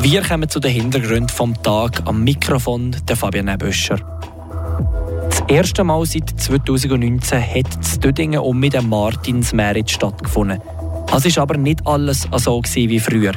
Wir kommen zu den Hintergründen vom Tag am Mikrofon der Fabian Ebüscher. Das erste Mal seit 2019 hat das Dödingen um mit dem Martinsmerit stattgefunden. Es war aber nicht alles so wie früher.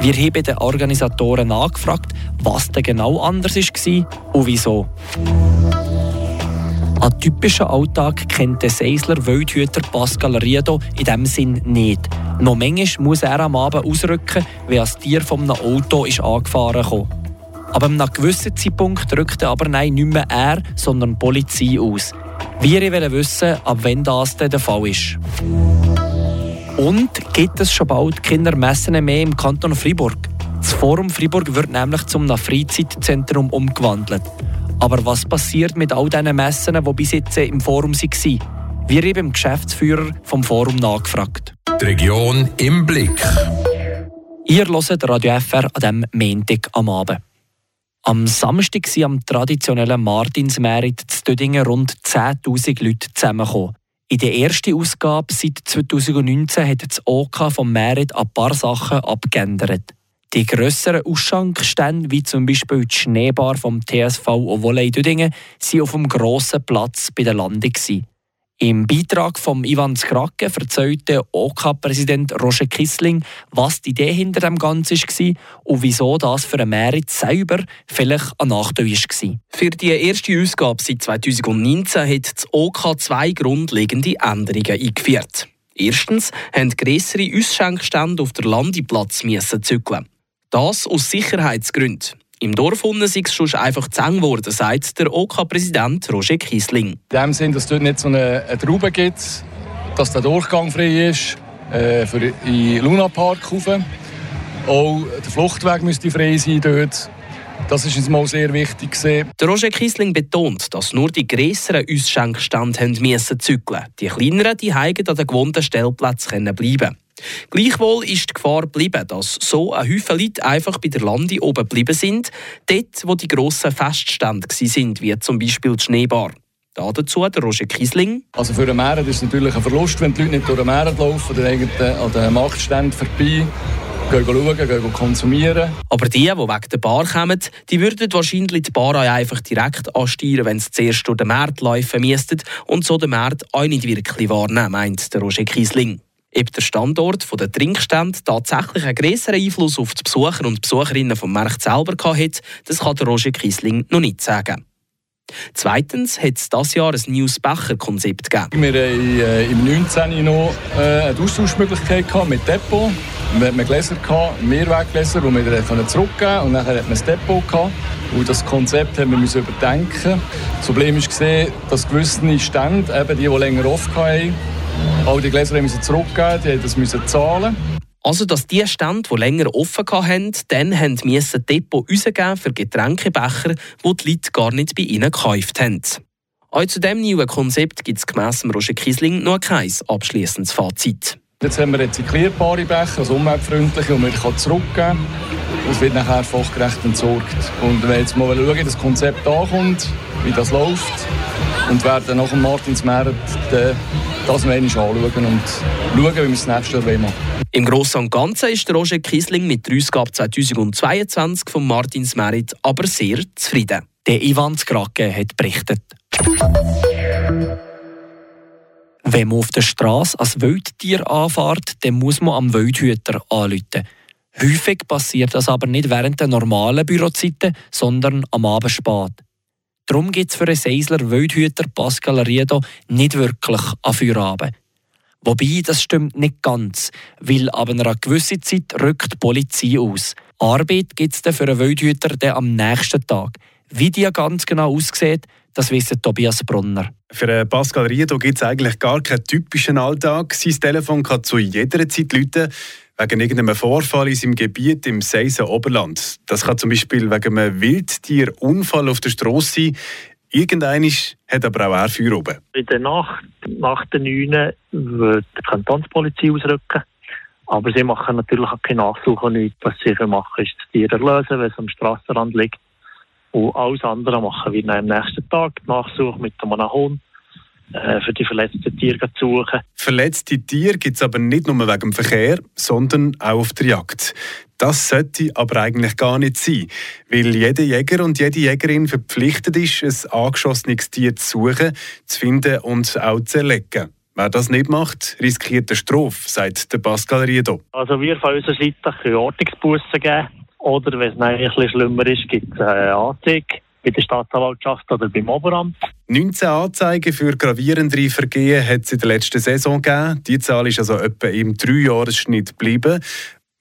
Wir haben den Organisatoren nachgefragt, was denn genau anders war und wieso. Einen typischen Alltag kennt der Seisler Wildhüter Pascal Riedo in diesem Sinn nicht. Noch manchmal muss er am Abend ausrücken, wenn ein Tier von einem Auto ist angefahren ist. Aber an einem gewissen Zeitpunkt rückte aber nein, nicht mehr er, sondern die Polizei aus. Wir wollen wissen, ab wann das der Fall ist. Und gibt es schon bald Kindermessen mehr im Kanton Fribourg? Das Forum Fribourg wird nämlich zum Freizeitzentrum umgewandelt. Aber was passiert mit all diesen Messen, die bis jetzt im Forum waren? Wir haben dem Geschäftsführer vom Forum nachgefragt. Die Region im Blick. Ihr hört Radio FR an diesem Montag am Abend. Am Samstag sind am traditionellen Martinsmerit zu Dödingen rund 10.000 Leute zusammengekommen. In der ersten Ausgabe seit 2019 hat das OK vom Merit ein paar Sachen abgeändert. Die grösseren Ausschankstände, wie zum Beispiel die Schneebar vom TSV Ovolley Düdingen, waren auf dem grossen Platz bei der Landung. Im Beitrag von Ivan Skrake erzählte OK-Präsident Roger Kissling, was die Idee hinter dem Ganzen war und wieso das für Merit selber vielleicht ein Nachteil war. Für die erste Ausgabe seit 2019 hat das OK zwei grundlegende Änderungen eingeführt. Erstens haben grössere Ausschenkstände auf der Landeplatz zügeln. Das aus Sicherheitsgründen. Im Dorf unten sei es schon einfach zu eng geworden, sagt der OK-Präsident Roger Kiesling. In dem Sinne, dass es dort nicht so eine, eine Traube gibt, dass der Durchgang frei ist äh, für in Luna Park rauf. Auch der Fluchtweg müsste frei sein dort. Das ist uns mal sehr wichtig. Gewesen. Der Roger Kiesling betont, dass nur die grösseren Ausschenkstände haben müssen zügeln. Die kleineren die an den gewohnten Stellplätzen bleiben Gleichwohl ist die Gefahr geblieben, dass so ein Haufen Leute einfach bei der Lande oben geblieben sind, dort, wo die grossen Feststände waren, wie zum Beispiel die Schneebar. Da dazu der Roger Kiesling. Also für den Meeren ist es natürlich ein Verlust, wenn die Leute nicht durch den Meeren laufen oder an den Marktständen vorbei gehen schauen, gehen konsumieren. Aber die, die wegen der Bar kommen, die würden wahrscheinlich die Bar einfach direkt ansteuern, wenn sie zuerst durch den Markt laufen müssten und so den Markt auch nicht wirklich wahrnehmen, meint der Roger Kiesling. Ob der Standort der Trinkstände tatsächlich einen größeren Einfluss auf die Besucher und Besucherinnen vom Markt selber hatte, das kann der Roger Kiesling noch nicht sagen. Zweitens hat es dieses Jahr ein neues Becher-Konzept gegeben. Wir hatten äh, im 19. noch äh, eine Austauschmöglichkeit mit Depot. Wir hatten Gläser, Mehrweggläser, die wir dann zurückgeben konnten. Und dann hatten wir ein Depot. Gehabt. Und das Konzept haben wir überdenken. Das Problem ist, dass gewisse Stände, eben die, die länger offen hatten, All die Gläser müssen zurückgeben, die das müssen zahlen. Also, dass die Stände, die länger offen hatten, dann haben müssen Depot rausgeben für Getränkebecher, die die Leute gar nicht bei ihnen gekauft haben. Auch zu diesem neuen Konzept gibt es gemäss Roger Kiesling noch kein abschließendes Fazit. Jetzt haben wir rezyklierbare Becher, also umweltfreundliche, die man zurückgeben kann. Das wird nachher fachgerecht entsorgt. Und wenn wir jetzt mal schauen, wie das Konzept ankommt, wie das läuft, und werden nach dem Martinsmeer das noch anschauen und schauen, wie wir es nächstes Jahr machen Im Großen und Ganzen ist Roger Kiesling mit der Ausgabe 2022 von Martins Merit aber sehr zufrieden. Der Ivan Skrake hat berichtet. Wenn man auf der Straße als Wildtier anfährt, dann muss man am Wildhüter anrufen. Häufig passiert das aber nicht während der normalen Bürozeiten, sondern am Abend spät. Darum gibt es für einen Seisler Wildhüter Pascal Riedo nicht wirklich an Feierabend. Wobei, das stimmt nicht ganz, weil ab einer gewissen Zeit rückt die Polizei aus. Arbeit gibt es für einen Wildhüter am nächsten Tag. Wie die ganz genau aussieht, das wissen Tobias Brunner. Für Pascal Riedo gibt es eigentlich gar keinen typischen Alltag. Sein Telefon kann zu jeder Zeit läuten wegen irgendeinem Vorfall in seinem Gebiet im Seisen Oberland. Das kann zum Beispiel wegen einem Wildtierunfall auf der Straße sein. Irgendeiner hat aber auch er Feuer oben. In der Nacht, nach der 9 wird die Kantonspolizei ausrücken. Aber sie machen natürlich auch keine Nachsuche. Nichts. Was sie machen, ist das Tier erlösen, wenn es am Strassenrand liegt. Und alles andere machen wir am nächsten Tag. Die Nachsuche mit einem Hund äh, für die verletzten Tiere zu suchen. Verletzte Tiere gibt es aber nicht nur wegen dem Verkehr, sondern auch auf der Jagd. Das sollte aber eigentlich gar nicht sein, weil jeder Jäger und jede Jägerin verpflichtet ist, ein angeschossenes Tier zu suchen, zu finden und auch zu erlegen. Wer das nicht macht, riskiert eine Strafe, sagt der Pascal Riedo. Also wir von unserer Seite können Ordnungsbussen geben. Oder wenn es ein schlimmer ist, gibt es eine Anzeige bei der Staatsanwaltschaft oder beim Oberamt. 19 Anzeigen für gravierende Vergehen hat es in der letzten Saison gegeben. Die Zahl ist also etwa im Dreijahresschnitt geblieben.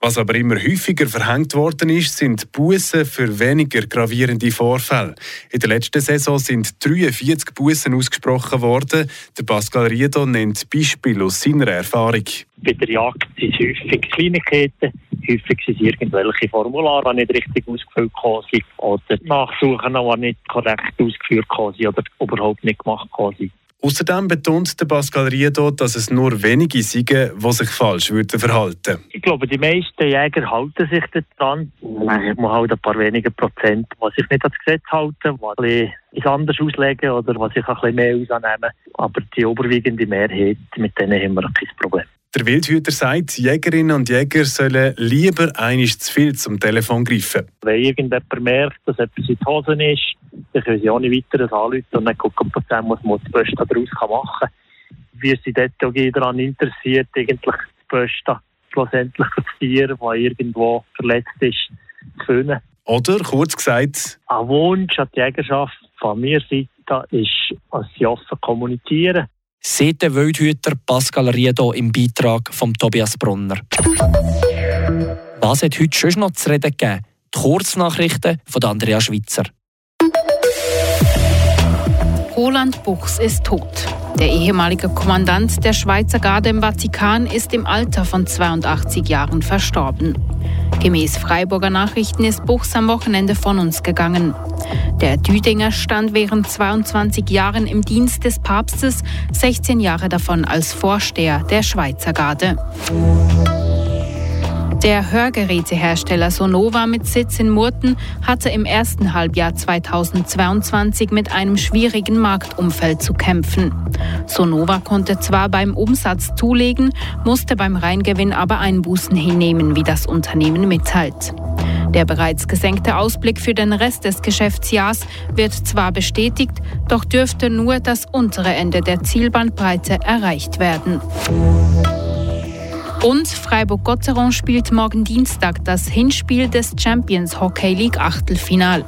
Was aber immer häufiger verhängt worden ist, sind Bußen für weniger gravierende Vorfälle. In der letzten Saison sind 43 Bußen ausgesprochen worden. Der Pascal Riedo nennt Beispiele aus seiner Erfahrung. Bei der Jagd sind es häufig Kleinigkeiten, häufig sind es irgendwelche Formulare, die nicht richtig ausgefüllt sind oder Nachsuchen, die nicht korrekt ausgeführt sind oder überhaupt nicht gemacht sind. Außerdem betont der Pascal Riedo, dass es nur wenige sind, die sich falsch würden verhalten Ich glaube, die meisten Jäger halten sich daran. Man hat halt ein paar wenige Prozent, die sich nicht ans Gesetz halten, die es anders auslegen oder die sich ein bisschen mehr ausnehmen. Aber die überwiegende Mehrheit, mit denen haben wir kein Problem. Der Wildhüter sagt, Jägerinnen und Jäger sollen lieber einig zu viel zum Telefon greifen. Wenn irgendjemand merkt, dass etwas in die Hose ist, dann können sie ohne weiteres anrufen und dann gucken, was man das Beste daraus machen kann. Wir sind dort auch daran interessiert, eigentlich das Beste schlussendlich für das Tier, das irgendwo verletzt ist, zu finden. Oder, kurz gesagt, ein Wunsch an die Jägerschaft von mir Seite ist, dass sie offen kommunizieren sieht der Wildhüter Pascal Riedo im Beitrag von Tobias Brunner. Was hat heute schon noch zu reden gegeben? Die Kurznachrichten von Andrea Schweitzer. Roland Buchs ist tot. Der ehemalige Kommandant der Schweizer Garde im Vatikan ist im Alter von 82 Jahren verstorben. Gemäß Freiburger Nachrichten ist Buchs am Wochenende von uns gegangen. Der Düdinger stand während 22 Jahren im Dienst des Papstes, 16 Jahre davon als Vorsteher der Schweizer Garde. Der Hörgerätehersteller Sonova mit Sitz in Murten hatte im ersten Halbjahr 2022 mit einem schwierigen Marktumfeld zu kämpfen. Sonova konnte zwar beim Umsatz zulegen, musste beim Reingewinn aber Einbußen hinnehmen, wie das Unternehmen mitteilt. Der bereits gesenkte Ausblick für den Rest des Geschäftsjahrs wird zwar bestätigt, doch dürfte nur das untere Ende der Zielbandbreite erreicht werden. Und Freiburg-Gotteron spielt morgen Dienstag das Hinspiel des Champions Hockey League Achtelfinal.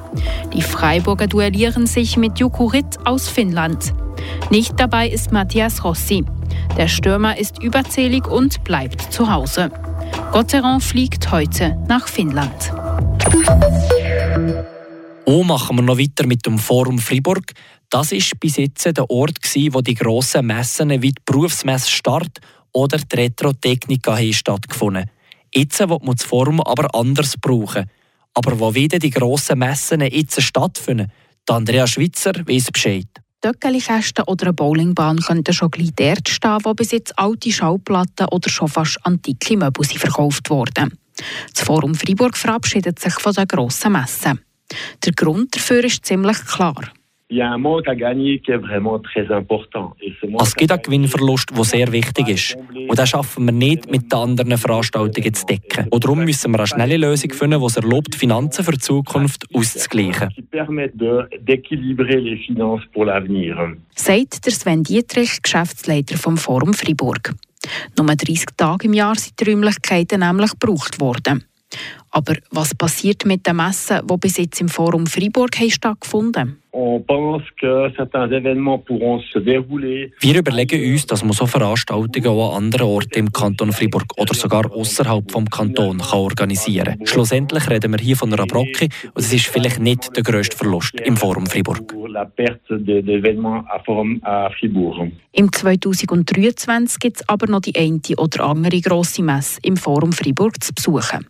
Die Freiburger duellieren sich mit Jukurit aus Finnland. Nicht dabei ist Matthias Rossi. Der Stürmer ist überzählig und bleibt zu Hause. Gotteron fliegt heute nach Finnland. Oh, machen wir noch weiter mit dem Forum Fribourg. Das ist bis jetzt der Ort, wo die grossen Messen wie die Berufsmesse Start oder die Retro-Technika haben stattgefunden. Jetzt wird man das Forum aber anders brauchen. Aber wo wieder die grossen Messen jetzt stattfinden, die Andrea Schwitzer weiß Bescheid. Töckeli-Kästen oder eine Bowlingbahn könnten schon gleich dort stehen, wo bis jetzt alte Schallplatten oder schon fast antike Möbel verkauft wurden. Das Forum Freiburg verabschiedet sich von der grossen Messe. Der Grund dafür ist ziemlich klar. Es gibt einen Gewinnverlust, der sehr wichtig ist. Und den schaffen wir nicht mit den anderen Veranstaltungen zu decken. Und darum müssen wir eine schnelle Lösung finden, die es erlaubt, Finanzen für die Zukunft auszugleichen. Sagt der Sven Dietrich, Geschäftsleiter vom Forum Fribourg. Nur 30 Tage im Jahr sind die Räumlichkeiten nämlich gebraucht worden. Aber was passiert mit den Messen, die bis jetzt im Forum Freiburg haben stattgefunden Wir überlegen uns, dass man so Veranstaltungen auch an anderen Orten im Kanton Freiburg oder sogar außerhalb vom Kanton kann organisieren kann. Schlussendlich reden wir hier von einer Brocke und es ist vielleicht nicht der grösste Verlust im Forum Freiburg. Im 2023 gibt es aber noch die eine oder andere grosse Messe im Forum Freiburg zu besuchen.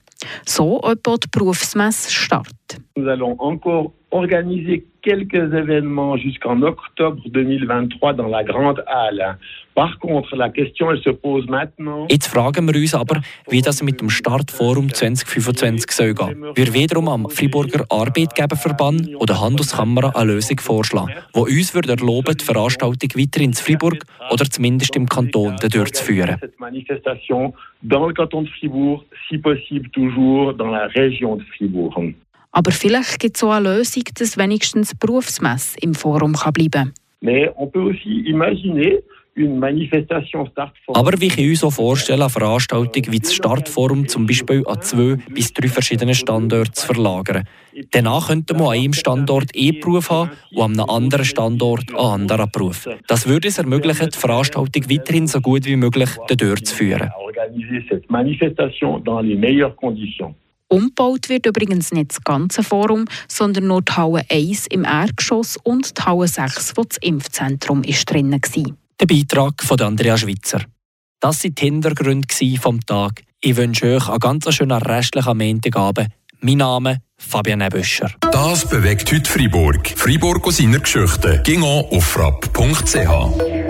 So etwa die Berufsmesse Start. Nous allons encore organiser quelques événements jusqu'en octobre 2023 dans la Grande Halle. Par contre, la question, elle se pose maintenant. Jetzt fragen wir uns aber, wie das mit dem Startforum 2025 soll gehen. Wir wiederum am Friburger Arbeitgeberverband oder Handelskammer eine Lösung vorschlagen, die uns würde erlauben, die Veranstaltung weiter ins Fribourg oder zumindest im Kanton durchzuführen. Manifestation dans le canton de Fribourg, si possible toujours dans la région de Fribourg. Aber vielleicht gibt es auch eine Lösung, dass wenigstens Berufsmesse im Forum kann bleiben kann. Aber wir können uns auch vorstellen, eine Veranstaltung wie das Startforum zum Beispiel an zwei bis drei verschiedene Standorte zu verlagern. Danach könnte man an einem Standort E-Beruf haben und an einem anderen Standort einen anderen Beruf. Das würde es ermöglichen, die Veranstaltung weiterhin so gut wie möglich durchzuführen. Umgebaut wird übrigens nicht das ganze Forum, sondern nur die Halle 1 im Erdgeschoss und die Halle 6, wo das Impfzentrum ist drin war. Der Beitrag von Andrea Schwitzer. Das waren die Hintergründe vom Tag. Ich wünsche euch einen ganz schönen restlichen Montagabend. Mein Name Fabian Büscher. Das bewegt heute Freiburg. Freiburg aus seiner Geschichte. Ging auf frapp.ch.